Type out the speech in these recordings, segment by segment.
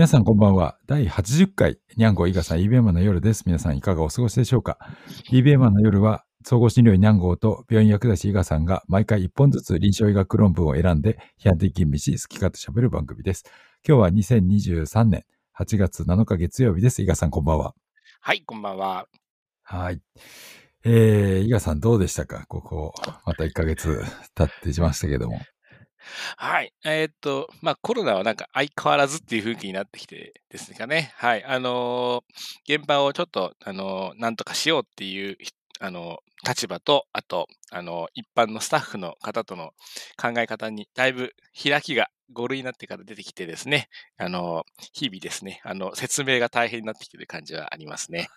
皆さんこんばんは。第80回、にゃんご伊賀さん EBM の夜です。皆さんいかがお過ごしでしょうか ?EBM の夜は、総合診療医にゃんごと病院薬剤師伊賀さんが毎回1本ずつ臨床医学論文を選んで、批判的吟味し、好き勝手喋る番組です。今日は2023年8月7日月曜日です。伊賀さんこんばんは。はい、こんばんは。はい。えー、伊賀さんどうでしたか？ここ、また1ヶ月経ってしましたけども。はい。えーっと、まあ、コロナはなんか相変わらずっていう雰囲気になってきてですかね。はい。あのー現場をちょっと、あのーなんとかしようっていう、ひあのー立場と、あと、あのー一般のスタッフの方との考え方に、だいぶ開きが5類になってから出てきてですね、あのー日々ですね、あの、説明が大変になってきてる感じはありますね。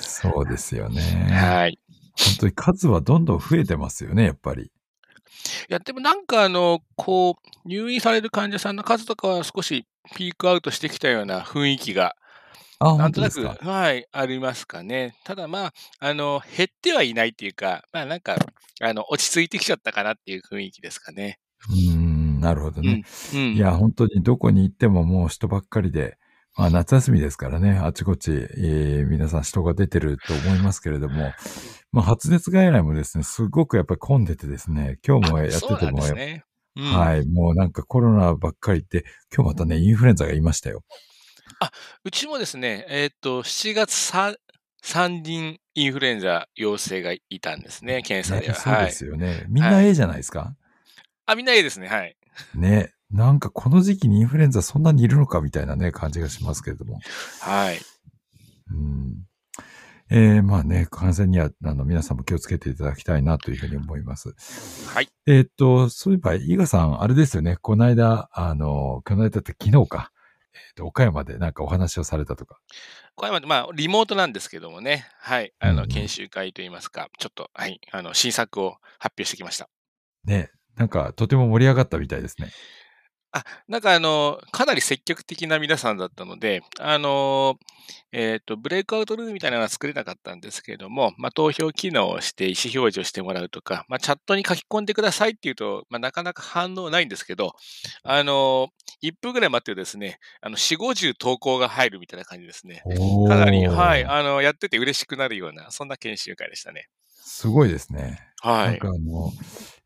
そうですよね。はい。本当に数はどんどん増えてますよね、やっぱり。いや、でもなんかあの、こう、入院される患者さんの数とかは少しピークアウトしてきたような雰囲気が、あ、なんとなく。はい、ありますかね。ただまあ、あの、減ってはいないっていうか、まあなんか、あの、落ち着いてきちゃったかなっていう雰囲気ですかね。うーん、なるほどうね。ん。うん。いや、本当にどこに行ってももう人ばっかりで、まあ夏休みですからね、あちこち、えー皆さん人が出てると思いますけれども、まあ発熱外来もですね、すごくやっぱり混んでてですね、今日もやってても、ね。うん。はい、もうなんかコロナばっかりで、今日またね、インフルエンザがいましたよ。うちもですね、えーっと、7月 3, 3人インフルエンザ陽性がいたんですね、検査では。ねそうはい。ですよね。みんな A じゃないですか、あ、みんないいですね。はい。ね。なんかこの時期にインフルエンザそんなにいるのかみたいなね、感じがしますけれども。はい。うんえーまあね、感染には、あの、皆さんも気をつけていただきたいなというふうに思います。はい。えーっと、そういえば、伊賀さん、あれですよね、この間、あの、この間って昨日か、えーっと、岡山でなんかお話をされたとか。これはまあ、リモートなんですけどもね、はい、あの、うんうん研修会といいますか、ちょっと、はい、あの、新作を発表してきました。ね、なんかとても盛り上がったみたいですね。あ、なんかあの、かなり積極的な皆さんだったので、あの、えっと、ブレイクアウトルームみたいなのは作れなかったんですけれども、まあ、投票機能をして意思表示をしてもらうとか、まあ、チャットに書き込んでくださいっていうと、まあ、なかなか反応ないんですけど、あの、1分ぐらい待ってですね、あの、4、50投稿が入るみたいな感じですね。かなり、はい、あの、やってて嬉しくなるような、そんな研修会でしたね。すごいですね。はいなんか。あの、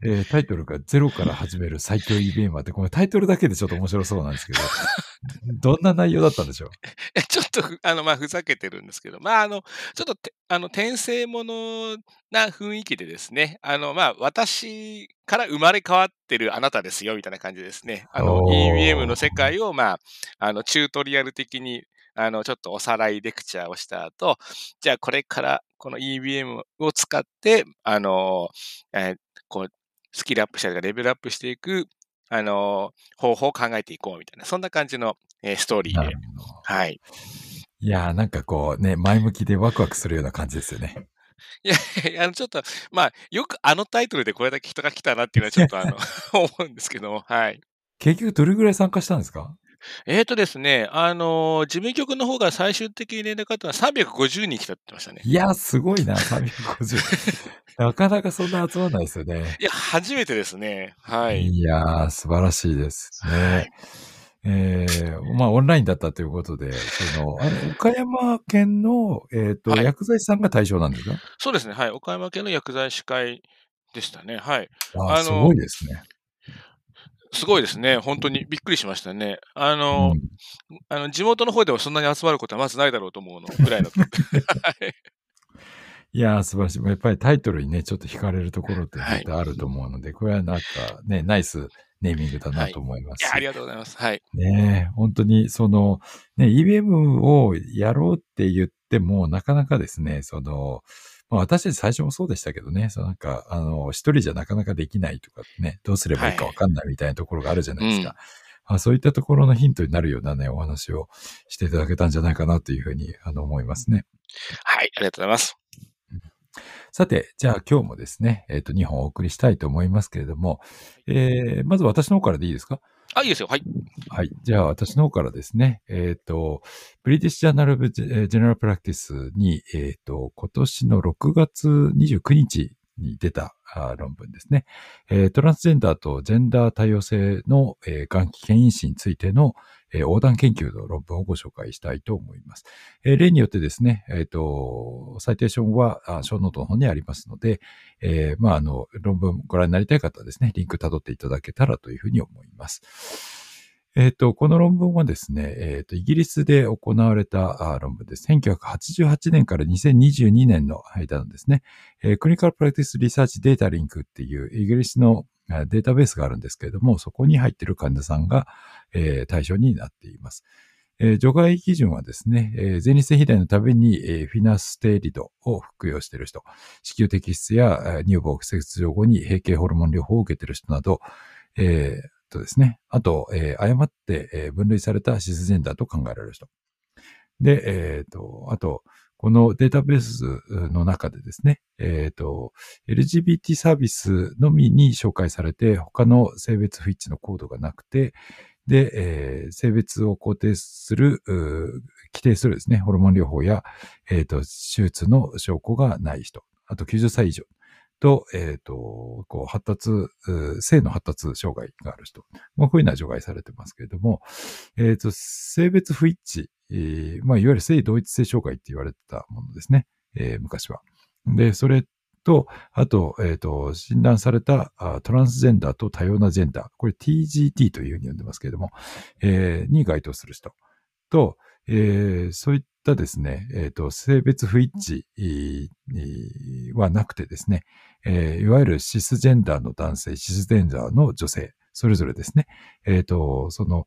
えータイトルがゼロから始める最強 e ベーマーって、このタイトルだけでちょっと面白そうなんですけど、どんな内容だったんでしょう？え ちょっとふ、あの、まあ、ふざけてるんですけど、まあ、あの、ちょっとて、あの、転生ものな雰囲気でですね、あの、まあ、私から生まれ変わってるあなたですよ、みたいな感じですね。あの、おー EBM の世界を、まあ、あの、チュートリアル的に、あの、ちょっとおさらいレクチャーをした後、じゃあ、これから、この EBM を使って、あの、えーこう、スキルアップしたりとか、レベルアップしていく、あの、方法を考えていこう、みたいな、そんな感じの、えーストーリーで。はい。いやーなんかこうね、前向きでワクワクするような感じですよね。いやいや、あの、ちょっと、まあ、よくあのタイトルでこれだけ人が来たなっていうのはちょっとあの、思うんですけども、はい。結局どれぐらい参加したんですか？えーとですね、あのー事務局の方が最終的に連絡あったのは350人来たって言ってましたね。いやーすごいな、350。なかなかそんな集まらないですよね。いや、初めてですね。はい。いやー素晴らしいですね。はいえー、まあ、オンラインだったということで、その、あれ、岡山県の、えっ、と、はい薬剤師さんが対象なんですか？そうですね。はい。岡山県の薬剤師会でしたね。はい。あーあのすごいですね。すごいですね。本当にびっくりしましたね。あうの、んあの地元の方でもそんなに集まることはまずないだろうと思うのぐらいの。はいいやー素晴らしい。やっぱりタイトルにね、ちょっと惹かれるところってあると思うので、これはなんかね、ナイスネーミングだなと思いますし。いや、ありがとうございます。はい。ねえ、本当に、その、ね、EBM をやろうって言っても、なかなかですね、その、まあ、私たち最初もそうでしたけどね、そのなんか、あの、一人じゃなかなかできないとかね、どうすればいいかわかんないみたいなところがあるじゃないですか。うんまあ、そういったところのヒントになるようなね、お話をしていただけたんじゃないかなというふうに、あの、思いますね。はい。ありがとうございます。さて、じゃあ今日もですね、えっ、と、2本お送りしたいと思いますけれども、えー、まず私の方からでいいですか？あ、いいですよ。はい。はい。じゃあ、私の方からですね、えっ、と、ブリティッシュ・ジャーナル・ブ・ジェネラル・プラクティスに、えっ、と、今年の6月29日に出た、論文ですね。えー、トランスジェンダーとジェンダー多様性の、えー、がん危険因子についての、えー、横断研究の論文をご紹介したいと思います。えー、例によってですね、えっ、ー、と、 citation は、ショーノートの方にありますので、えー、まあ、あの、論文ご覧になりたい方はですね、リンク辿っていただけたらというふうに思います。えっ、と、この論文はですね、えっ、と、イギリスで行われた論文です。1988年から2022年の間のですね、えー、 Clinical Practice Research Datalink っていうイギリスのデータベースがあるんですけれども、そこに入っている患者さんが、えー、対象になっています。えー、除外基準はですね、えー、前立腺肥大のために、えー、フィナステリドを服用している人、子宮摘出や乳房切除後に閉経ホルモン療法を受けている人など、えー、とですね。あと、えー、誤って、えー、分類されたシスジェンダーと考えられる人。で、え、ー、と、あと、このデータベースの中でですね、えっ、ー、と、LGBT サービスのみに紹介されて、他の性別不一致のコードがなくて、で、えー、性別を肯定する、規定するですね、ホルモン療法や、えっ、ー、と、手術の証拠がない人、あと90歳以上と、えっ、ー、と、こう、発達、性の発達障害がある人。まあ、こういうのは除外されてますけれども、えっ、ー、と、性別不一致、えー、まあ、いわゆる性同一性障害って言われてたものですね。えー、昔は。で、それと、あと、えっ、ー、と、診断されたトランスジェンダーと多様なジェンダー。これ TGT というふうに呼んでますけれども、えー、に該当する人と、えー、そういったですね、え、ー、と、性別不一致はなくてですね、えー、いわゆるシスジェンダーの男性、シスジェンダーの女性、それぞれですね、え、ー、と、その、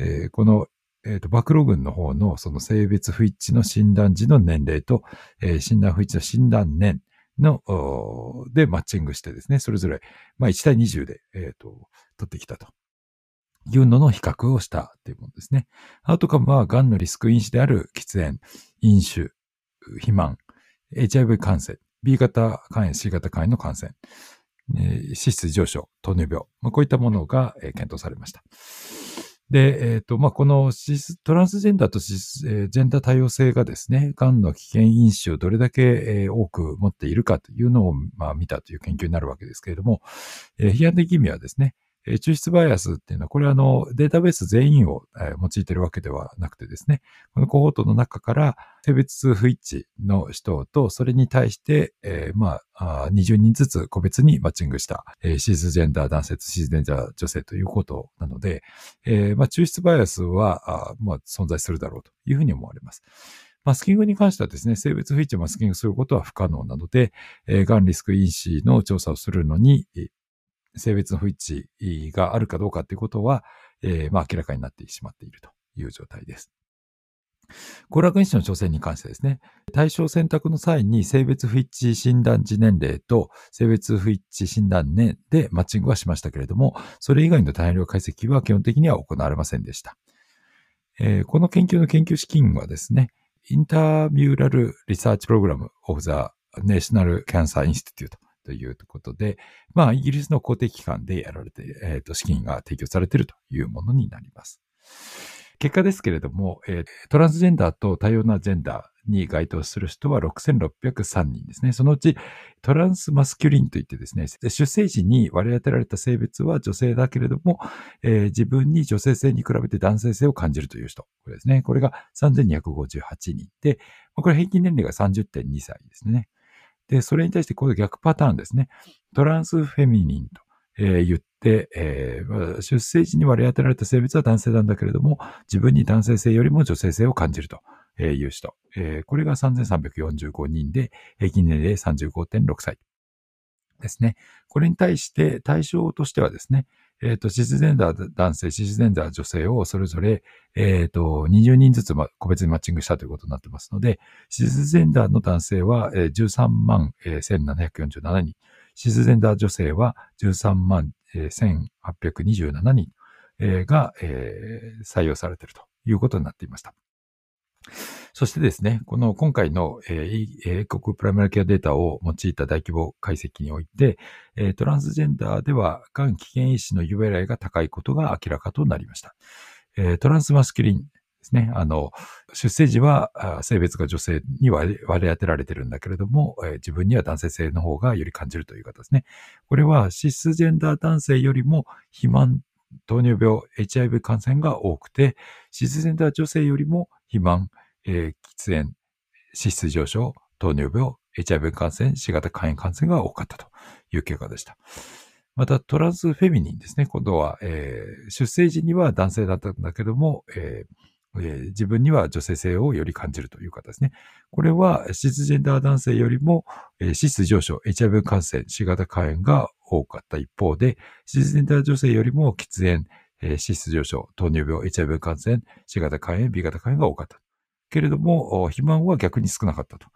えー、この、えっ、ー、と、暴露群の方のその性別不一致の診断時の年齢と、えー、診断不一致の診断年の、でマッチングしてですね、それぞれ、まあ1対20で、えっ、と、取ってきたと。いうのの比較をしたというものですね。アウトカムは、癌のリスク因子である喫煙、飲酒、肥満、HIV 感染、B 型肝炎、C 型肝炎の感染、脂質上昇、糖尿病、まあ、こういったものが、検討されました。で、えっ、ー、と、まあ、このトランスジェンダーとシス、えー、ジェンダー多様性がですね、癌の危険因子をどれだけ、えー、多く持っているかというのを、まあ、見たという研究になるわけですけれども、えー、批判的意味はですね、え、抽出バイアスっていうのは、これはあの、データベース全員を、用いているわけではなくてですね、このコホートの中から性別不一致の人と、それに対して、えー、まあ、20人ずつ個別にマッチングした、えー、シーズジェンダー男性とシーズジェンダー女性ということなので、えー、まあ、抽出バイアスは、あまあ、存在するだろうというふうに思われます。マスキングに関してはですね、性別不一致をマスキングすることは不可能なので、えー、がんリスク因子の調査をするのに、性別の不一致があるかどうかということは、えー、まあ明らかになってしまっているという状態です。行楽因子の調整に関してですね、対象選択の際に性別不一致診断時年齢と性別不一致診断年でマッチングはしましたけれども、それ以外の大量解析は基本的には行われませんでした。えー、この研究の研究資金はですね、インターミューラルリサーチプログラムオブザネーショナルキャンサーインスティテュートということで、まあ、イギリスの公的機関でやられて、えっ、ー、と、資金が提供されているというものになります。結果ですけれども、え、トランスジェンダーと多様なジェンダーに該当する人は6603人ですね。そのうちトランスマスキュリンといってですね、出生時に割り当てられた性別は女性だけれども、えー、自分に女性性に比べて男性性を感じるという人。これですね。これが3258人で、これ平均年齢が30.2歳ですね。で、それに対してこれ逆パターンですね。トランスフェミニンと、え、言って、えー、出生時に割り当てられた性別は男性なんだけれども、自分に男性性よりも女性性を感じるという人。えー、これが3345人で、平均年齢35.6歳ですね。これに対して対象としてはですね、えっ、ー、と、シスジェンダー男性、シスジェンダー女性をそれぞれ、えっ、ー、と、20人ずつ、ま、個別にマッチングしたということになってますので、シスジェンダーの男性は、えー、13万、えー、1747人、シスジェンダー女性は13万、えー、1827人、えー、が、えー、採用されているということになっていました。そしてですね、この今回の、え、英国プライマリケアデータを用いた大規模解析において、え、トランスジェンダーでは、がん危険因子の由来が高いことが明らかとなりました。え、トランスマスキュリンですね。あの、出生時は性別が女性に割り当てられてるんだけれども、え、自分には男性性の方がより感じるという方ですね。これはシスジェンダー男性よりも肥満、糖尿病、HIV 感染が多くて、シスジェンダー女性よりも肥満、えー、喫煙、脂質上昇、糖尿病、HIV 感染、C 型肝炎感染が多かったという結果でした。また、トランスフェミニンですね。今度は、えー、出生時には男性だったんだけども、えーえー、自分には女性性をより感じるという方ですね。これは、シスジェンダー男性よりも、えー、脂質上昇、HIV 感染、C 型肝炎が多かった一方で、シスジェンダー女性よりも喫煙、えー、脂質上昇、糖尿病、HIV 感染、C 型肝炎、B 型肝炎が多かった。けれども、肥満は逆に少なかったと、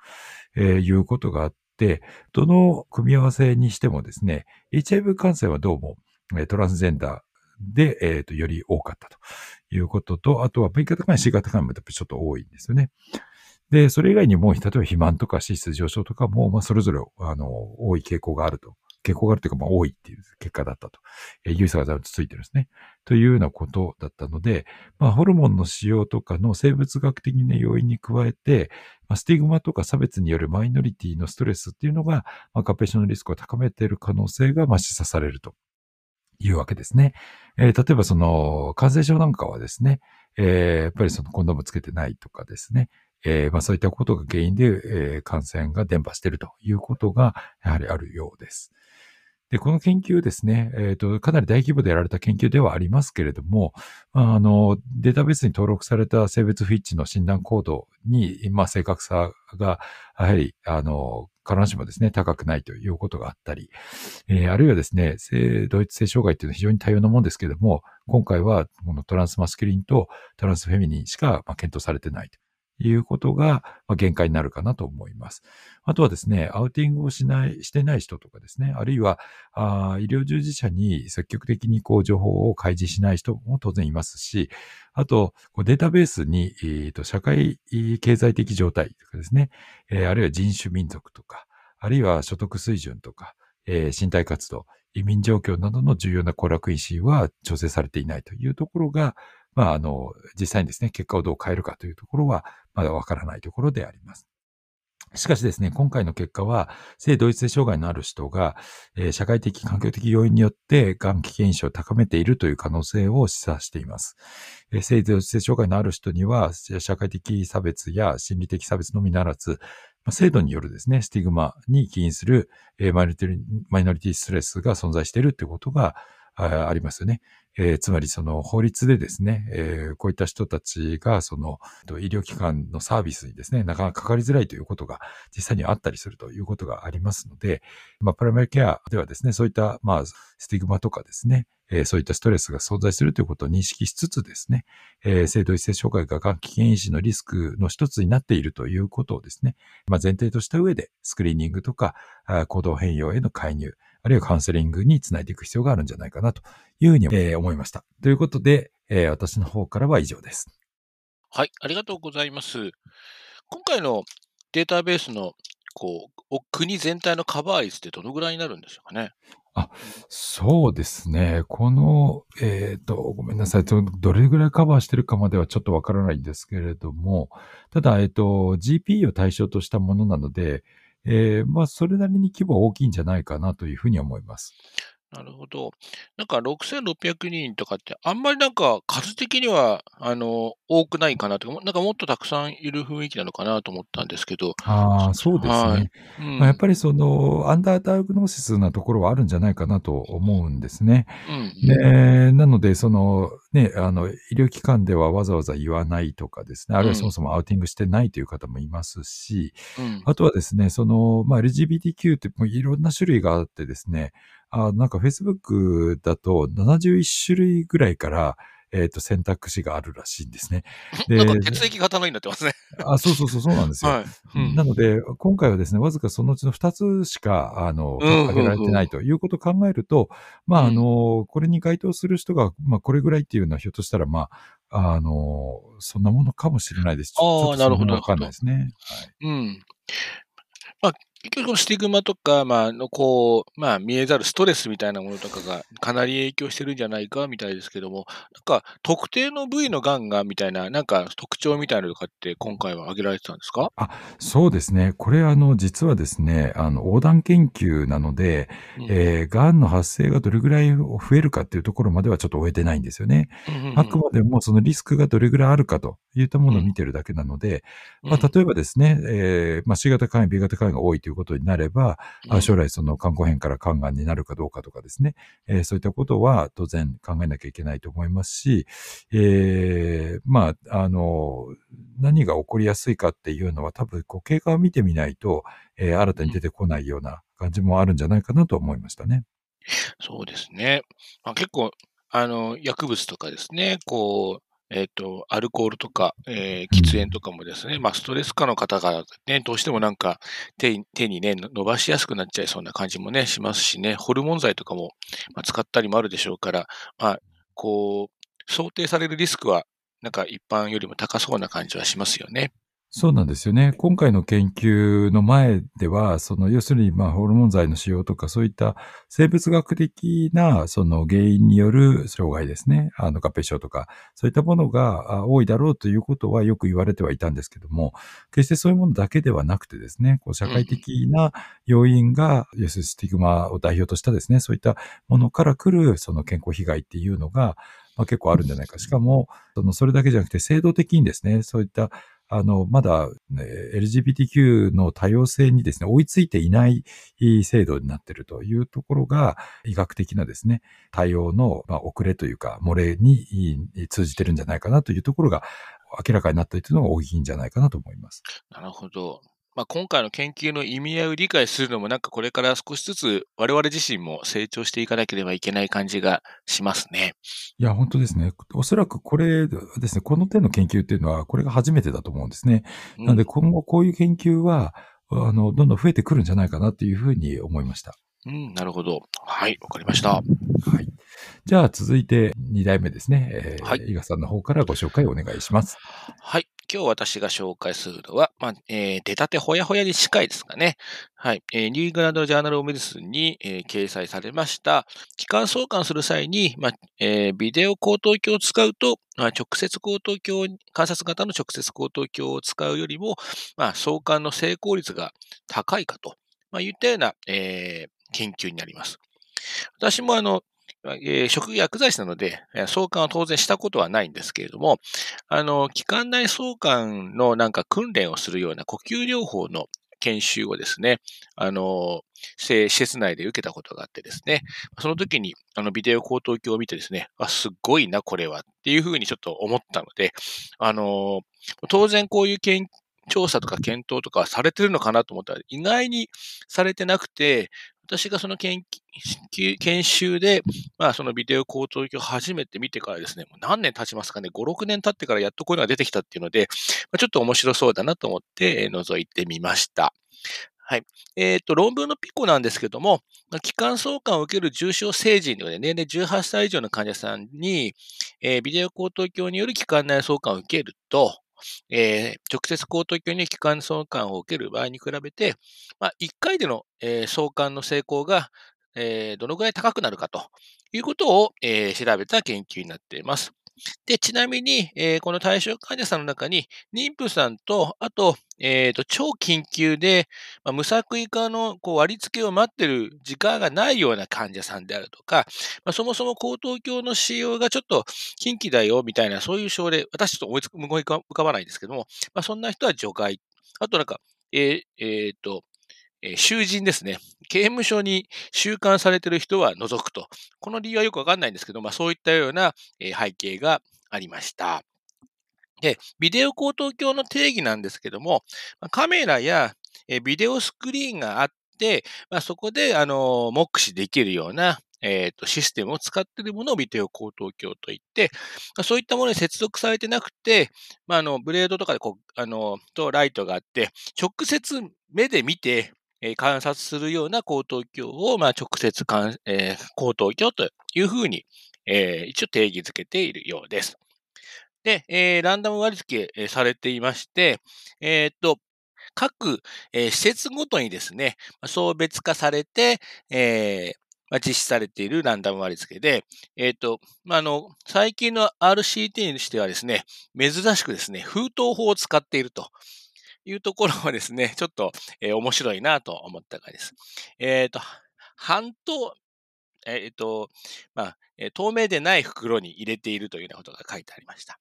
えー、いうことがあって、どの組み合わせにしてもですね、HIV 感染はどうも、トランスジェンダーで、えっ、ー、と、より多かったということと、あとは B 型肝炎、C 型肝炎もちょっと多いんですよね。で、それ以外にも、例えば肥満とか脂質上昇とかも、まあ、それぞれ、あの、多い傾向があると傾向があるというか、まあ多いっていう結果だったと。えー、有差がついてるんですね。というようなことだったので、まあホルモンの使用とかの生物学的な要因に加えて、まあ、スティグマとか差別によるマイノリティのストレスっていうのが、まあ、合併症のリスクを高めている可能性が、まあ、示唆されるというわけですね。えー、例えばその感染症なんかはですね、えー、やっぱりそのコンドームつけてないとかですね、えー、まあそういったことが原因で、えー、感染が伝播しているということがやはりあるようです。で、この研究ですね、えっ、ー、と、かなり大規模でやられた研究ではありますけれども、あの、データベースに登録された性別不一致の診断コードに、まあ、正確さが、やはり、あの、必ずしもですね、高くないということがあったり、えー、あるいはですね、性同一性障害っていうのは非常に多様なものですけれども、今回はこのトランスマスキリンとトランスフェミニンしかま検討されてないと。いうことが限界になるかなと思います。あとはですね、アウティングをしない、してない人とかですね、あるいはあ医療従事者に積極的にこう情報を開示しない人も当然いますし、あと、データベースに、えーと、社会経済的状態とかですね、えー、あるいは人種民族とか、あるいは所得水準とか、えー、身体活動、移民状況などの重要な娯楽因子は調整されていないというところが、まあ、あの、実際にですね、結果をどう変えるかというところは、まだわからないところであります。しかしですね、今回の結果は、性同一性障害のある人が、えー、社会的、環境的要因によって、がん危険因子を高めているという可能性を示唆しています。えー、性同一性障害のある人には、社会的差別や心理的差別のみならず、制度によるですね、スティグマに起因する、えー、マイノリティストレスが存在しているということがありますよね。えー、つまりその法律でですね、えー、こういった人たちがその医療機関のサービスにですね、なかなかかかりづらいということが実際にあったりするということがありますので、まあ、プライマリケアではですね、そういったまあスティグマとかですね、えー、そういったストレスが存在するということを認識しつつですね、えー、性同一性障害ががん危険因子のリスクの一つになっているということをですね、まあ、前提とした上でスクリーニングとか行動変容への介入、あるいはカウンセリングにつないでいく必要があるんじゃないかなというふうに、えー、思いました。ということで、えー、私の方からは以上です。はい、ありがとうございます。今回のデータベースのこう国全体のカバー率ってどのぐらいになるんでしょうかね？あ、そうですね。この、えっ、ー、と、ごめんなさい。どれぐらいカバーしてるかまではちょっとわからないんですけれども、ただ、えっ、ー、と、GP を対象としたものなので、えー、まあ、それなりに規模は大きいんじゃないかなというふうに思います。なるほど。なんか6600人とかって、あんまりなんか数的には、あの、多くないかなとか、なんかもっとたくさんいる雰囲気なのかなと思ったんですけど。ああ、そうですね。はいうん、まあ、やっぱりその、アンダーダイグノーシスなところはあるんじゃないかなと思うんですね。うん、で、なので、その、ね、あの、医療機関ではわざわざ言わないとかですね、あるいはそもそもアウティングしてないという方もいますし、うん、あとはですね、その、まあ、LGBTQ ってもういろんな種類があってですね、あなんか Facebook だと71種類ぐらいから、えっ、ー、と、選択肢があるらしいんですね。で、なんか血液型のになってますね。あ、そうそうそう、そうなんですよ。はいうん、なので、今回はですね、わずかそのうちの2つしか、あの、挙げられてないということを考えると、まあ、あの、これに該当する人が、まあ、これぐらいっていうのは、ひょっとしたら、まあ、あの、そんなものかもしれないです。ああ、なるほど。わかんないですね。はい。うん。まあ、結局、スティグマとか、まあ、の、こう、まあ、見えざるストレスみたいなものとかがかなり影響してるんじゃないかみたいですけども、なんか、特定の部位のがんがみたいな、なんか特徴みたいなのとかって今回は挙げられてたんですか？あ、そうですね。これ、あの、実はですね、あの、横断研究なので、うんえー、がんの発生がどれぐらい増えるかっていうところまではちょっと終えてないんですよね。うんうんうんあくまでもそのリスクがどれぐらいあるかといったものを見てるだけなので、まあ、例えばですね、えーまあ、C 型肝炎、B 型肝炎が多いということになれば、あ将来その肝硬変から肝がんになるかどうかとかですね、えーそういったことは当然考えなきゃいけないと思いますし、えーまあ、あの、何が起こりやすいかっていうのは多分こう経過を見てみないと、えー新たに出てこないような感じもあるんじゃないかなと思いましたね。そうですね。まあ、結構、あの、薬物とかですね、こう、えっ、と、アルコールとか、えー喫煙とかもですね、まあ、ストレス下の方がね、どうしてもなんか手に手にね、伸ばしやすくなっちゃいそうな感じもね、しますしね、ホルモン剤とかも、まあ、使ったりもあるでしょうから、まあ、こう、想定されるリスクは、なんか一般よりも高そうな感じはしますよね。そうなんですよね。今回の研究の前では、その、要するに、まあ、ホルモン剤の使用とか、そういった生物学的な、その原因による障害ですね。あの、合併症とか、そういったものが多いだろうということはよく言われてはいたんですけども、決してそういうものだけではなくてですね、こう社会的な要因が、要するにスティグマを代表としたですね、そういったものから来る、その健康被害っていうのが、まあ、結構あるんじゃないか。しかも、その、それだけじゃなくて、制度的にですね、そういったあの、まだ、ね、LGBTQ の多様性にですね、追いついていない制度になっているというところが、医学的なですね、対応の、まあ、遅れというか、漏れに通じてるんじゃないかなというところが明らかになったというのが大きいんじゃないかなと思います。なるほど。まあ、今回の研究の意味合いを理解するのも、なんかこれから少しずつ我々自身も成長していかなければいけない感じがしますね。いや、本当ですね。おそらくこれですね、この手の研究っていうのは、これが初めてだと思うんですね。うんなので、今後こういう研究は、あの、どんどん増えてくるんじゃないかなというふうに思いました。うん、なるほど。はい、わかりました。はい。じゃあ、続いて2題目ですね。えーはい伊賀さんの方からご紹介をお願いします。はい。今日私が紹介するのは、まあ、えー出たてほやほやに近いですかね。はい。えーニューイングランド・ジャーナル・オブ・メディスンに、えー掲載されました、気管挿管する際に、まあえービデオ喉頭鏡を使うと、まあ、直接喉頭鏡、観察型の直接喉頭鏡を使うよりも、まあ、挿管の成功率が高いかと、まあ、いったような、えー研究になります。私もあの、えー職業薬剤師なので、えー相関は当然したことはないんですけれども、あの、気管内相関のなんか訓練をするような呼吸療法の研修をですね、あの、施設内で受けたことがあってですね、その時にあのビデオ口頭鏡を見てですね、あ、すごいな、これはっていうふうにちょっと思ったので、あの、当然こういう研調査とか検討とかされてるのかなと思ったら、意外にされてなくて、私がその研究研修で、まあ、そのビデオ口頭鏡を初めて見てからですね、もう何年経ちますかね、5、6年経ってからやっとこういうのが出てきたっていうので、まあ、ちょっと面白そうだなと思って覗いてみました。はい。えっ、と、論文のピコなんですけども、まあ気管相関を受ける重症成人の、ね、年齢18歳以上の患者さんに、えービデオ口頭鏡による気管内相関を受けると、えー直接高等級に気管相関を受ける場合に比べて、まあ、1回での、えー相関の成功が、えーどのぐらい高くなるかということを、えー調べた研究になっています。で、ちなみに、えーこの対象患者さんの中に、妊婦さんと、あと、えーと、超緊急で、まあ、無作為化のこう割り付けを待ってる時間がないような患者さんであるとか、まあ、そもそも口頭鏡の使用がちょっと近畿だよみたいな、そういう症例、私ちょっと思いつく、思い浮かばないんですけども、まあ、そんな人は除外。あとなんか、えーえーと、え囚人ですね。刑務所に収監されている人は除くと。この理由はよくわかんないんですけど、まあ、そういったような、背景がありました。で、ビデオ口頭鏡の定義なんですけども、カメラやビデオスクリーンがあって、まあ、そこで、あの目視できるような、えーとシステムを使っているものをビデオ口頭鏡といって、そういったものに接続されてなくて、まあ、あのブレードとかでこう、あのとライトがあって、直接目で見て、えー観察するような口頭鏡を、まあ、直接観、えー口頭鏡というふうに、えー一応定義づけているようです。で、えーランダム割り付けされていまして、えーっと、各、えー施設ごとにですね、まあ送別化されて、えーま、実施されているランダム割付で、えっ、と、まあ、あの、最近の RCT にしてはですね、珍しくですね、封筒法を使っているというところはですね、ちょっと、えー面白いなと思ったからです。えっ、と、半透、えっ、と、まあ、透明でない袋に入れているというようなことが書いてありました。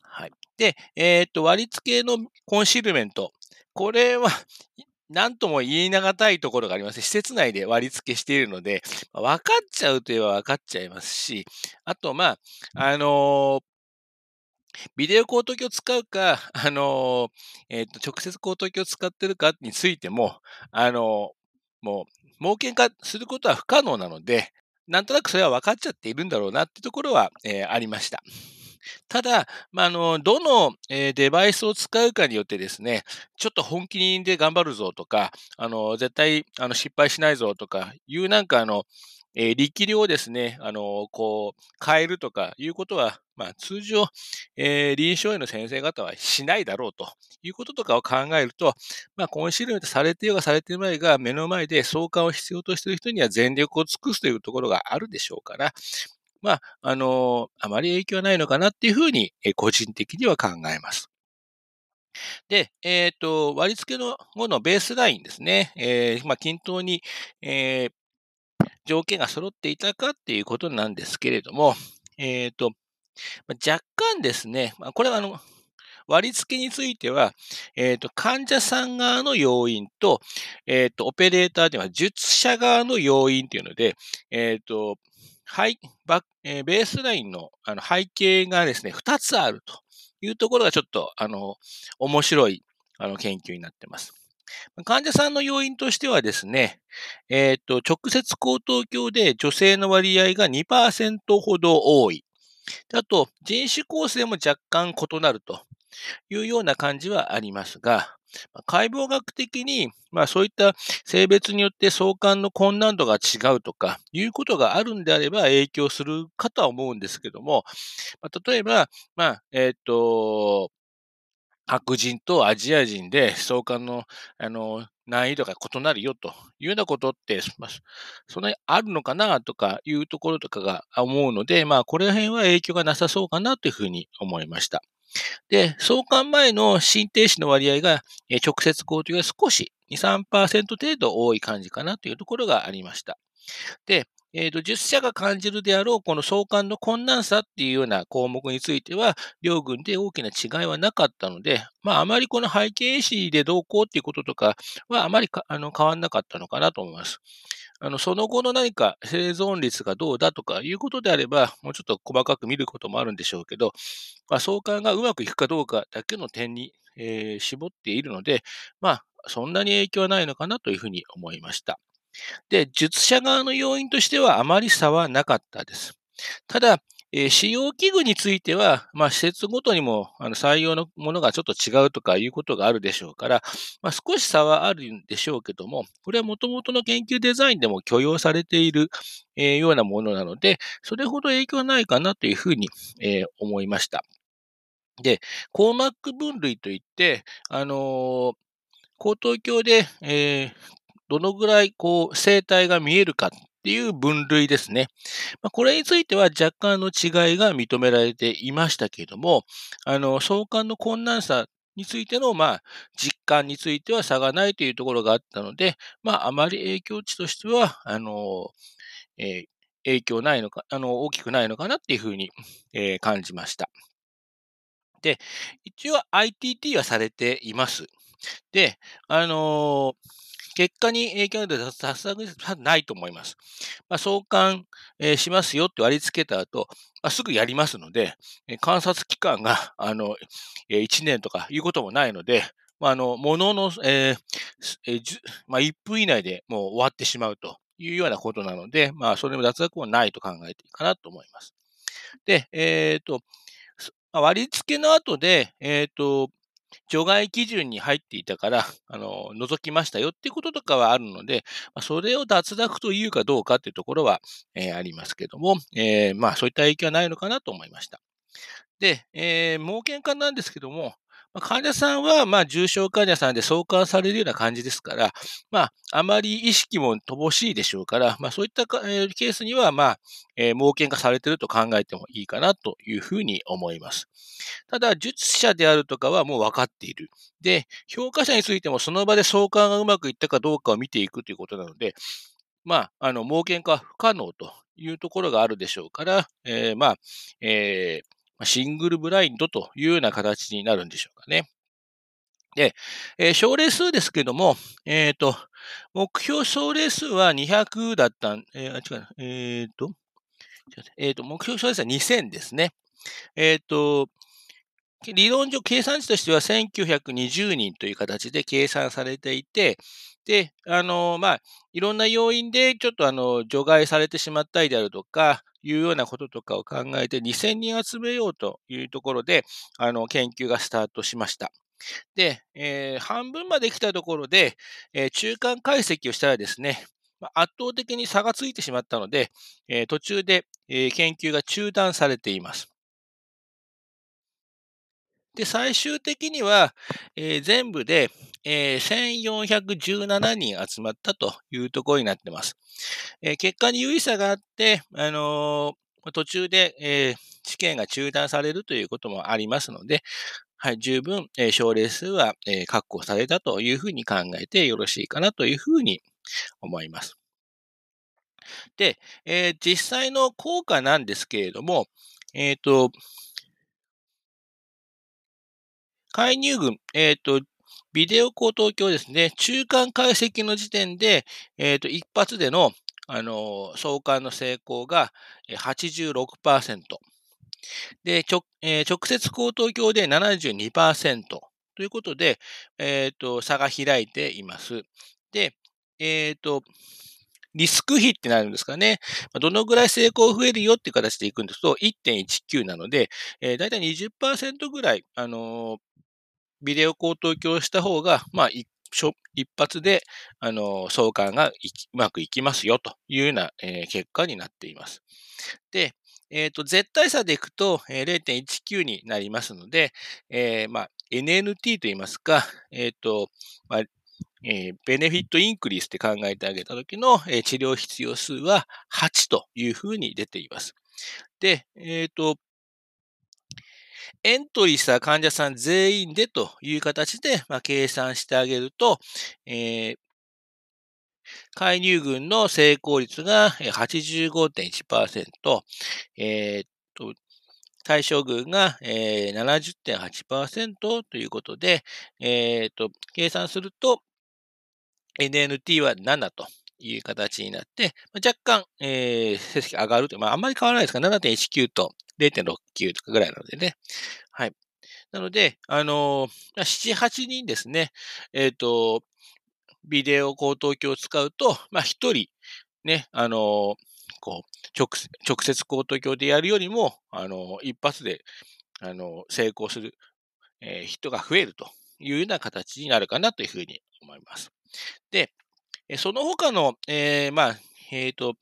はい。で、えっ、と、割り付けのコンシルメント。これは、何とも言いなたいところがあります。施設内で割り付けしているので、ま分かっちゃうといえば分かっちゃいますし、あと、まあ、あのビデオ口頭機を使うか、あのえっ、と、直接口頭機を使ってるかについても、あのもう、盲検化することは不可能なので、なんとなくそれは分かっちゃっているんだろうなってところは、えーありました。ただ、まあ、あの、どの、えデバイスを使うかによってですね、ちょっと本気で頑張るぞとか、あの、絶対、あの、失敗しないぞとかいうなんかあの、え力量をですね、あの、こう、変えるとかいうことは、まあ、通常、えー臨床医の先生方はしないだろうということとかを考えると、まあ、コンシールメントされてようがされていまいが、目の前で相関を必要としている人には全力を尽くすというところがあるでしょうから、まあ、あのあまり影響はないのかなっていうふうに、えー個人的には考えます。で、えっ、と、割り付けの後のベースラインですね。えーまあ、均等に、えー条件が揃っていたかっていうことなんですけれども、えっ、と、若干ですね、これはあの、割り付けについては、えっ、と、患者さん側の要因と、えっ、と、オペレーターでは術者側の要因というので、えっ、と、はい、バえベースラインのあの背景がですね、2つあるというところがちょっと、あの、面白いあの研究になっています。患者さんの要因としてはですね、えっ、と、直接口頭鏡で女性の割合が2%ほど多い。あと、人種構成も若干異なるというような感じはありますが、解剖学的に、まあそういった性別によって相関の困難度が違うとかいうことがあるんであれば影響するかとは思うんですけども、まあ、例えば、まあ、えっ、と、白人とアジア人で相関のあの難易度が異なるよというようなことって、まあ、そんなにあるのかなとかいうところとかが思うので、まあ、これら辺は影響がなさそうかなというふうに思いました。で、相関前の心停止の割合が直接交通が少し2、3%程度多い感じかなというところがありました。で、えーと、10社が感じるであろう、この相関の困難さっていうような項目については、両軍で大きな違いはなかったので、まあ、あまりこの背景史でどうこうっていうこととかは、あまりあの変わんなかったのかなと思います。あの、その後の何か生存率がどうだとかいうことであれば、もうちょっと細かく見ることもあるんでしょうけど、まあ、相関がうまくいくかどうかだけの点に、えー絞っているので、まあ、そんなに影響はないのかなというふうに思いました。で、術者側の要因としてはあまり差はなかったです。ただ、え使用器具については、まあ、施設ごとにもあの採用のものがちょっと違うとかいうことがあるでしょうから、まあ、少し差はあるんでしょうけども、これは元々の研究デザインでも許容されている、えようなものなので、それほど影響はないかなというふうに、え思いました。で、項目分類といって、あのー口頭鏡で、えーどのぐらいこう生態が見えるかっていう分類ですね。まあ、これについては若干の違いが認められていましたけれども、あの、相関の困難さについての、まあ、実感については差がないというところがあったので、まあ、あまり影響値としては、あの、えー影響ないのか、あの、大きくないのかなっていうふうに、えー感じました。で、一応 ITT はされています。で、あのー結果に影響が出るさすがないと思います。まあ、相関、しますよって割り付けた後、まあ、すぐやりますので、観察期間が、あの、1年とかいうこともないので、まあ、あの、ものの、えーえーまあ、1分以内でもう終わってしまうというようなことなので、まあ、それも脱落はないと考えていいかなと思います。で、えっ、と、割り付けの後で、えっ、と、除外基準に入っていたから、あの、除きましたよっていうこととかはあるので、それを脱落というかどうかっていうところは、えーありますけども、えーまあそういった影響はないのかなと思いました。で、えー、盲検化なんですけども、患者さんは、まあ、重症患者さんで送還されるような感じですから、まあ、あまり意識も乏しいでしょうから、まあ、そういった、ケースには、まあ、えー、盲検化されていると考えてもいいかなというふうに思います。ただ、術者であるとかはもう分かっている。で、評価者についてもその場で送還がうまくいったかどうかを見ていくということなので、まあ、あの、盲検化は不可能というところがあるでしょうから、えー、まあ、えー、シングルブラインドというような形になるんでしょうかね。で、えー、症例数ですけども、えっ、ー、と、目標症例数は200だったん、えー、違う、えっ、ー、と、えっ、と、目標症例数は2000ですね。えっ、と、理論上計算値としては1920人という形で計算されていて、で、あの、まあ、いろんな要因でちょっとあの、除外されてしまったりであるとか、いうようなこととかを考えて2000人集めようというところで、あの、研究がスタートしました。で、えー、半分まで来たところで、えー、中間解析をしたらですね、圧倒的に差がついてしまったので、えー、途中で、え研究が中断されています。で、最終的には、え全部で、え1417人集まったというところになっています。え結果に有意差があって、あの途中で、え試験が中断されるということもありますので、はい、十分、えー、症例数は、えー、確保されたというふうに考えてよろしいかなというふうに思います。で、えー、実際の効果なんですけれども、えっ、ー、と、介入群、えっ、ー、と、ビデオ高等鏡ですね、中間解析の時点で、えっ、と、一発での、あの、相関の成功が86%。で、直えー、直接口頭鏡で72%ということで、えっ、ー、と、差が開いています。で、えっ、ー、と、リスク比ってなるんですかね。どのぐらい成功増えるよっていう形でいくんですと、1.19なので、えー、だいたい20%ぐらい、あの、ビデオ口頭鏡した方が、まあ、一発で、あの、相関がうまくいきますよというような、えー、結果になっています。で、えっ、ー、と、絶対差でいくと、えー、0.19になりますので、えー、まあ、NNT と言いますか、えっ、ー、と、まあ、えー、ベネフィットインクリースって考えてあげた時の、えー、治療必要数は8というふうに出ています。で、えっ、ー、と、エントリーした患者さん全員でという形で、まあ、計算してあげると、えー、介入群の成功率が85.1%、えー、と、対象群が、えー、70.8%ということで、えー、と、計算すると、NNT は7と。いう形になって、若干、えー、成績上がるという、まあ、あんまり変わらないですか、7.19と0.69とかぐらいなのでね。はい。なので、あのー、7、8人ですね、えっ、ー、と、ビデオ口頭鏡を使うと、まあ、一人、ね、あの、こう、直、接口頭鏡でやるよりも、あの、一発で、あの、成功する、えー、人が増えるというような形になるかなというふうに思います。で、その他の、えー、まあ、えっ、ー、と、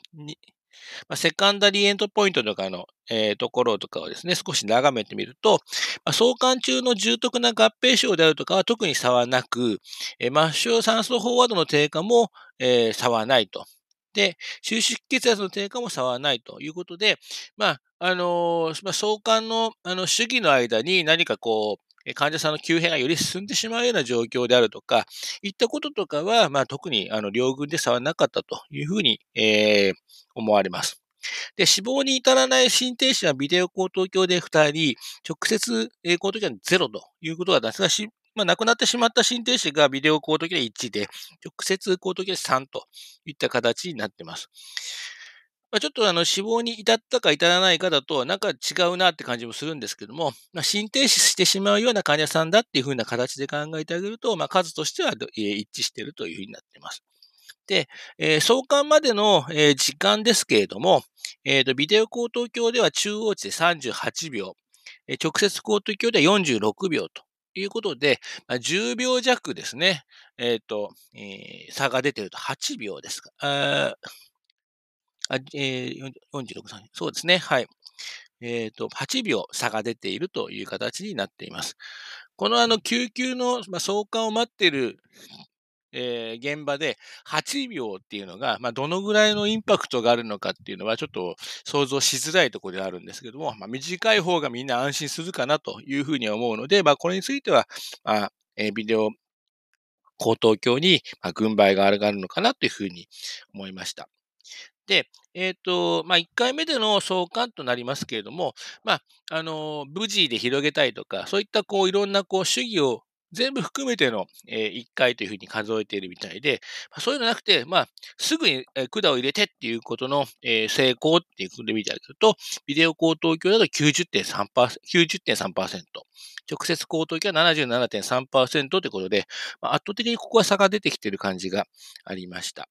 まあ、セカンダリーエントポイントとかの、えー、ところとかをですね、少し眺めてみると、まあ、相関中の重篤な合併症であるとかは特に差はなく、えー、末梢酸素飽和度の低下も、えー、差はないと。で、収縮血圧の低下も差はないということで、まあ、あのー、まあ、相関の、あの、主義の間に何かこう、患者さんの急変がより進んでしまうような状況であるとか、いったこととかは、まあ、特にあの両軍で差はなかったというふうに、えー、思われます。で、死亡に至らない心停止はビデオ口頭鏡で2人、直接口頭鏡は0ということがですが、まあ、亡くなってしまった心停止がビデオ口頭鏡で1で、直接口頭鏡で3といった形になっています。まあ、ちょっとあの死亡に至ったか至らないかだと、なんか違うなって感じもするんですけども、まあ、心停止してしまうような患者さんだっていうふうな形で考えてあげると、まあ、数としては一致しているというふうになっています。で、えー、相関までの、時間ですけれども、えーと、ビデオ口頭鏡では中央値で38秒、直接口頭鏡では46秒ということで、まあ、10秒弱ですね、えっ、と、え、差が出ていると8秒ですか。あえー、46、そうですね。はい。えっ、ー、と、8秒差が出ているという形になっています。このあの救急の、まあ、送還を待っている、えー現場で8秒っていうのが、まあ、どのぐらいのインパクトがあるのかっていうのはちょっと想像しづらいところであるんですけども、まあ、短い方がみんな安心するかなというふうに思うので、まあ、これについては、まあえービデオ高等教に、まあ、軍配が上がるのかなというふうに思いました。で、えっ、と、まあ、1回目での送還となりますけれども、まあ、あの、無事で広げたいとか、そういった、こう、いろんな、こう、主義を全部含めての、え1回というふうに数えているみたいで、ま、そういうのなくて、まあ、すぐに、え管を入れてっていうことの、え成功っていうことで見てあげると、ビデオ高等教だと90.3%、90.3%、直接高等教は77.3%ということで、ま、圧倒的にここは差が出てきている感じがありました。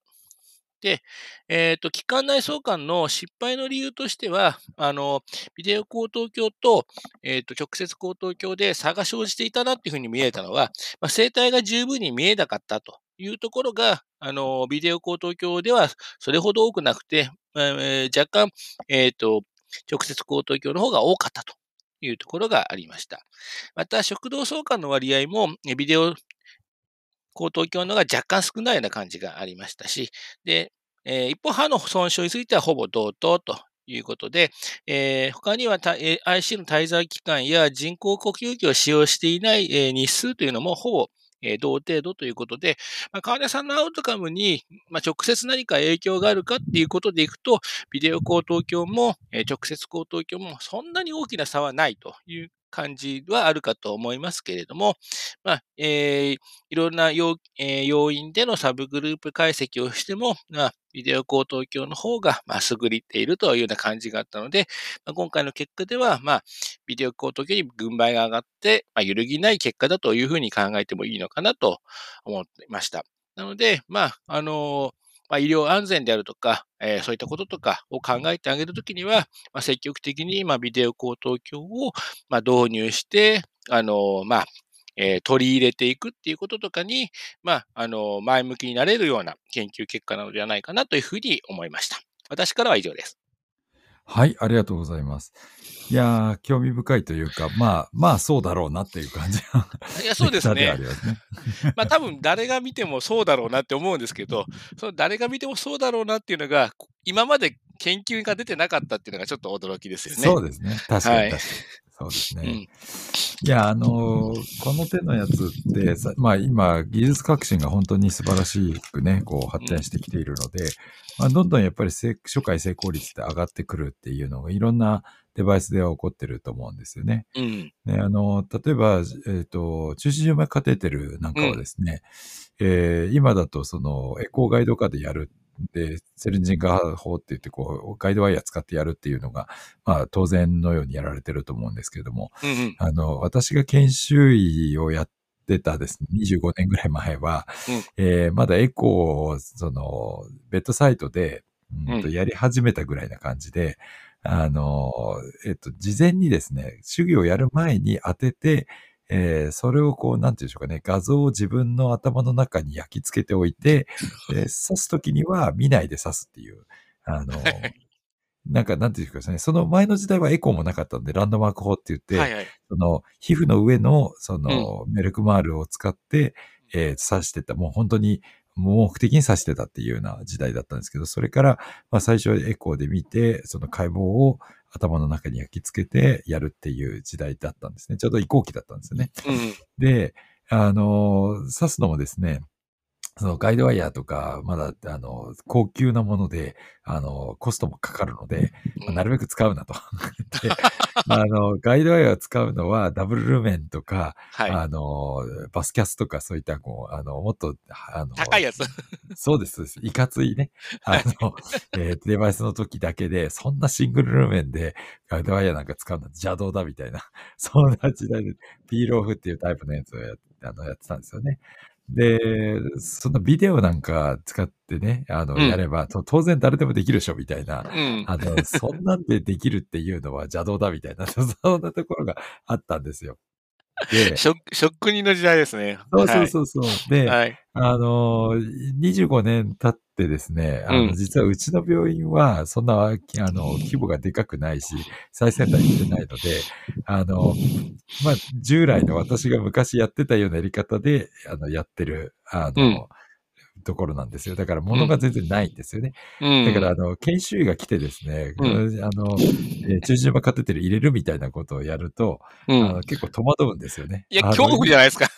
で、えっ、と、機関内送還の失敗の理由としては、あの、ビデオ高等教と、えっ、と、直接高等教で差が生じていたなっていうふうに見えたのは、まあ、生態が十分に見えなかったというところが、あの、ビデオ高等教ではそれほど多くなくて、えー若干、えっ、と、直接高等教の方が多かったというところがありました。また、食道相関の割合も、ビデオ高等教のが若干少ないような感じがありましたし、で、えー一方、歯の損傷についてはほぼ同等ということで、えー他には IC の滞在期間や人工呼吸器を使用していない、えー日数というのもほぼ、えー同程度ということで、まあ、川根さんのアウトカムに、まあ、直接何か影響があるかっていうことでいくと、ビデオ高等鏡も、えー直接高等鏡もそんなに大きな差はないという感じはあるかと思いますけれども、まあ、えーいろんな要,、えー要因でのサブグループ解析をしても、まあ、ビデオ高等鏡の方が、まあ、優れているというような感じがあったので、まあ、今回の結果では、まあ、ビデオ高等鏡に軍配が上がって、まあ、揺るぎない結果だというふうに考えてもいいのかなと思っていました。なので、まあ、あのーまあ、医療安全であるとか、えーそういったこととかを考えてあげるときには、まあ、積極的に、まあ、ビデオ高等教を、まあ、導入して、あのまあ、えー取り入れていくっていうこととかに、まあ、あの前向きになれるような研究結果なのではないかなというふうに思いました。私からは以上です。はい、ありがとうございます。いやー、興味深いというか、まあ、まあ、そうだろうなっていう感じが。いや、そうですね。りますね。まあ多分誰が見てもそうだろうなって思うんですけど、その誰が見てもそうだろうなっていうのが、今まで研究が出てなかったっていうのがちょっと驚きですよね。そうですね。確かはいに確かに。そうですね。うんいや、あのーこの手のやつってさ、まあ今、技術革新が本当に素晴らしくね、こう発展してきているので、まあ、どんどんやっぱり成初回成功率って上がってくるっていうのがいろんなデバイスでは起こってると思うんですよね。うん。ね、あの、例えば、えっ、と、中心静脈カテーテルなんかはですね、えー今だとそのエコーガイド化でやる。で、セルンジンガー法って言って、こう、ガイドワイヤー使ってやるっていうのが、まあ、当然のようにやられてると思うんですけれども、うんうん。あの、私が研修医をやってたですね、25年ぐらい前は、うんえーまだエコーを、その、ベッドサイトで、うんとうんやり始めたぐらいな感じで、あの、えっと、事前にですね、主義をやる前に当てて、えーそれをこう、なんていうんでしょうかね、画像を自分の頭の中に焼き付けておいて、で刺すときには見ないで刺すっていう、あの、なんか、なんていうんですかね、その前の時代はエコーもなかったんで、ランドマーク法って言って、はいはい。その、皮膚の上の、その、メルクマールを使って、えー刺してた、もう本当に、盲目的に刺してたっていうような時代だったんですけど、それから、まあ最初はエコーで見て、その解剖を頭の中に焼き付けてやるっていう時代だったんですね。ちょうど移行期だったんですよね。うんうん。で、あの、刺すのもですね、そのガイドワイヤーとか、まだ、あの、高級なもので、あの、コストもかかるので、まあなるべく使うなと。であの、ガイドワイヤーを使うのはダブルルーメンとか、はい。あの、バスキャスとかそういった、こう、あの、もっと、あの、高いやつ。そうです、そうです。いかついね。あの、えーデバイスの時だけで、そんなシングルルーメンでガイドワイヤーなんか使うのは邪道だみたいな、そんな時代で、ピールオフっていうタイプのやつをやあのやってたんですよね。で、そのビデオなんか使ってね、あの、うんやれば、と当然誰でもできるでしょ、みたいな。うん。あの、そんなんでできるっていうのは邪道だみたいな、そんなところがあったんですよ。で、職職人の時代ですね。そうそうそうそう。で、はい。あの、25年経ってですね、あの、うん実はうちの病院は、そんな、あの、規模がでかくないし、最先端行ってないので、あの、まあ、従来の私が昔やってたようなやり方で、あの、やってる、あの、うんところなんですよ。だから物が全然ないんですよね。うん。だから、あの、研修医が来てですね、うんあの、えー中心場カテテル入れるみたいなことをやると、あうんの。結構戸惑うんですよね。いや、恐怖じゃないですか。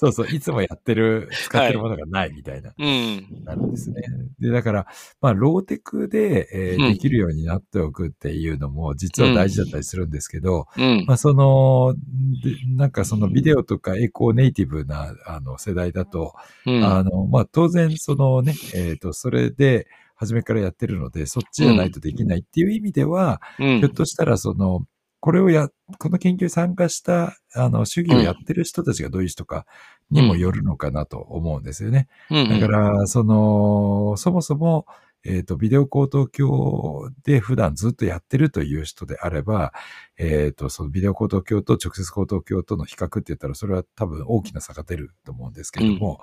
そうそう、いつもやってる、使ってるものがないみたいな、うん。なるんですね。で、だから、まあ、ローテクで、えーうんできるようになっておくっていうのも、実は大事だったりするんですけど、うん。まあ、その、でなんかそのビデオとかエコーネイティブな、あの、世代だと、うん。あの、まあ、当然、そのね、えっ、と、それで、初めからやってるので、そっちじゃないとできないっていう意味では、うんひょっとしたら、その、これをや、この研究に参加した、あの、主義をやってる人たちがどういう人かにもよるのかなと思うんですよね。うん。だから、その、そもそも、えっ、と、ビデオ高等教で普段ずっとやってるという人であれば、えっ、と、そのビデオ高等教と直接高等教との比較って言ったら、それは多分大きな差が出ると思うんですけれども、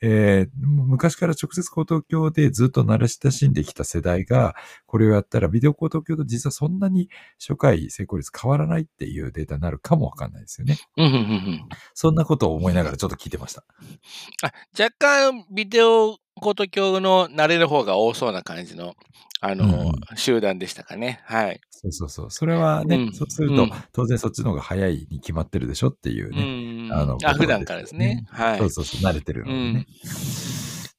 えー昔から直接高等教でずっと慣れ親しんできた世代が、これをやったら、ビデオ高等教と実はそんなに初回成功率変わらないっていうデータになるかもわかんないですよね。うんうんうんうんそんなことを思いながらちょっと聞いてました。あ若干、ビデオコート教の慣れる方が多そうな感じの、あの、うん集団でしたかね。はい。そうそうそう。それはね、うんそうすると、うん当然そっちの方が早いに決まってるでしょっていううね。ん。あのあ、普段からですね。はい。そうそうそう、慣れてるのでうんね。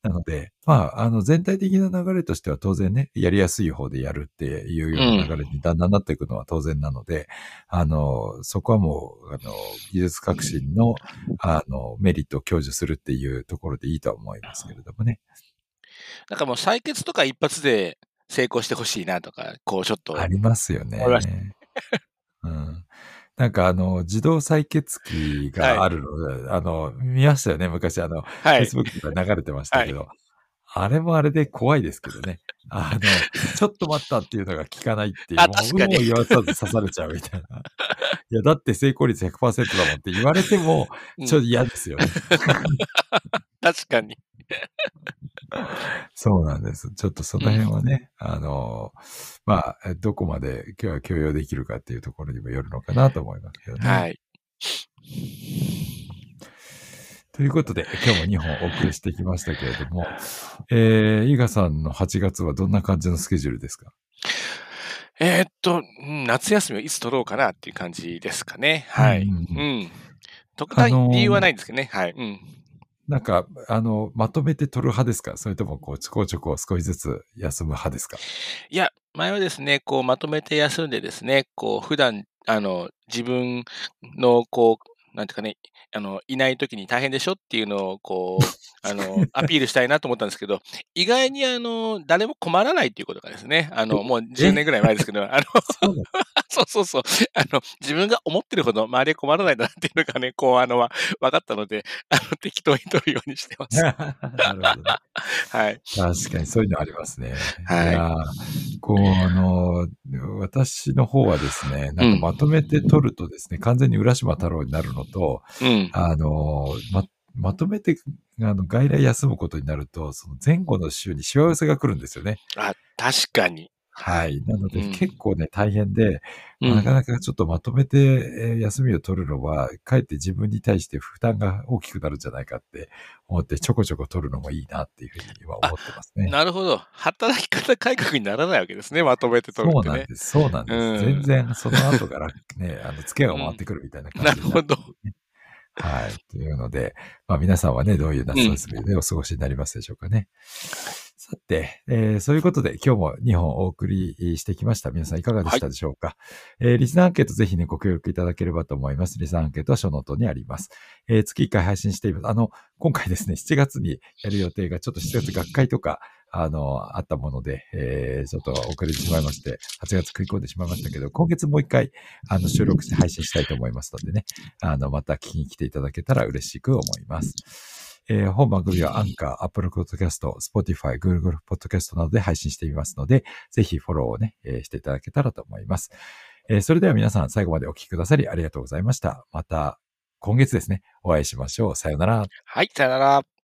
なので、まあ、あの、全体的な流れとしては当然ね、やりやすい方でやるっていうような流れにだんだんなっていくのは当然なので、あの、そこはもう、あの、技術革新の、あの、メリットを享受するっていうところでいいとは思いますけれどもね。なんかもう採血とか一発で成功してほしいなとか、こうちょっと。ありますよね。うん。なんかあの、自動採血機があるので、あの、見ましたよね、昔あの、はい。Facebook とか流れてましたけど、あれもあれで怖いですけどね。あの、ちょっと待ったっていうのが効かないっていう、あもう確かに有無を言わさず刺されちゃうみたいな。いや、だって成功率100%だもんって言われても、うんちょっと嫌ですよね。確かに。そうなんです。ちょっとその辺はね、あの、まあ、どこまで今日は許容できるかっていうところにもよるのかなと思いますけどね。はい。ということで、今日も2本お送りしてきましたけれども、えー、伊賀さんの8月はどんな感じのスケジュールですか？えーっと、うん夏休みをいつ取ろうかなっていう感じですかね。はい。うんううんん。特段あのー理由はないんですけどね。はい。うん。なんか、あの、まとめて取る派ですか？それとも、こう、ちょこちょこ少しずつ休む派ですか？いや、前はですね、こう、まとめて休んでですね、こう、普段、あの、自分の、こう、なんていうかね、あの、いない時に大変でしょ？っていうのを、こう、あの、アピールしたいなと思ったんですけど、意外に、あの、誰も困らないっていうことがですね、あの、もう10年ぐらい前ですけど、あの そうそうそうあの、自分が思ってるほど周りは困らないんだなっていうのがね、こう、あの、わ分かったので、あの、適当に取るようにしてます。なるほどね。はい。確かにそういうのありますね。はいこう、あの、私の方はですね、なんかまとめて取るとですね、完全に浦島太郎になるのと、うん。あの、ま、まとめて、あの、外来休むことになると、その前後の週にしわ寄せが来るんですよね。あ、確かに。はい。なので、うん結構ね、大変で、うんなかなかちょっとまとめてえー休みを取るのは、かえって自分に対して負担が大きくなるんじゃないかって思って、ちょこちょこ取るのもいいなっていうふうには思ってますね。なるほど。働き方改革にならないわけですね。まとめて取るね。そうなんです。そうなんです。うん全然、その後からね、あの、ツケが回ってくるみたいな感じになるほど。はい。というので、まあ皆さんはね、どういう夏休みでお過ごしになりますでしょうかね。さて、えーそういうことで今日も2本お送りしてきました。皆さんいかがでしたでしょうか、えーリスナーアンケートぜひね、ご協力いただければと思います。リスナーアンケートはショーノートにあります。えー月1回配信しています。あの、今回ですね、7月にやる予定がちょっと7月学会とか、あの、あったもので、えーちょっと遅れてしまいまして、8月食い込んでしまいましたけど、今月もう一回、あの、収録して配信したいと思いますのでね、あの、また聞きに来ていただけたら嬉しく思います。えー本番組はアンカー、Apple Podcast、Spotify、Google Podcast などで配信していますので、ぜひフォローをね、えーしていただけたらと思います。えーそれでは皆さん最後までお聞きくださりありがとうございました。また今月ですね、お会いしましょう。さよなら。はい、さよなら。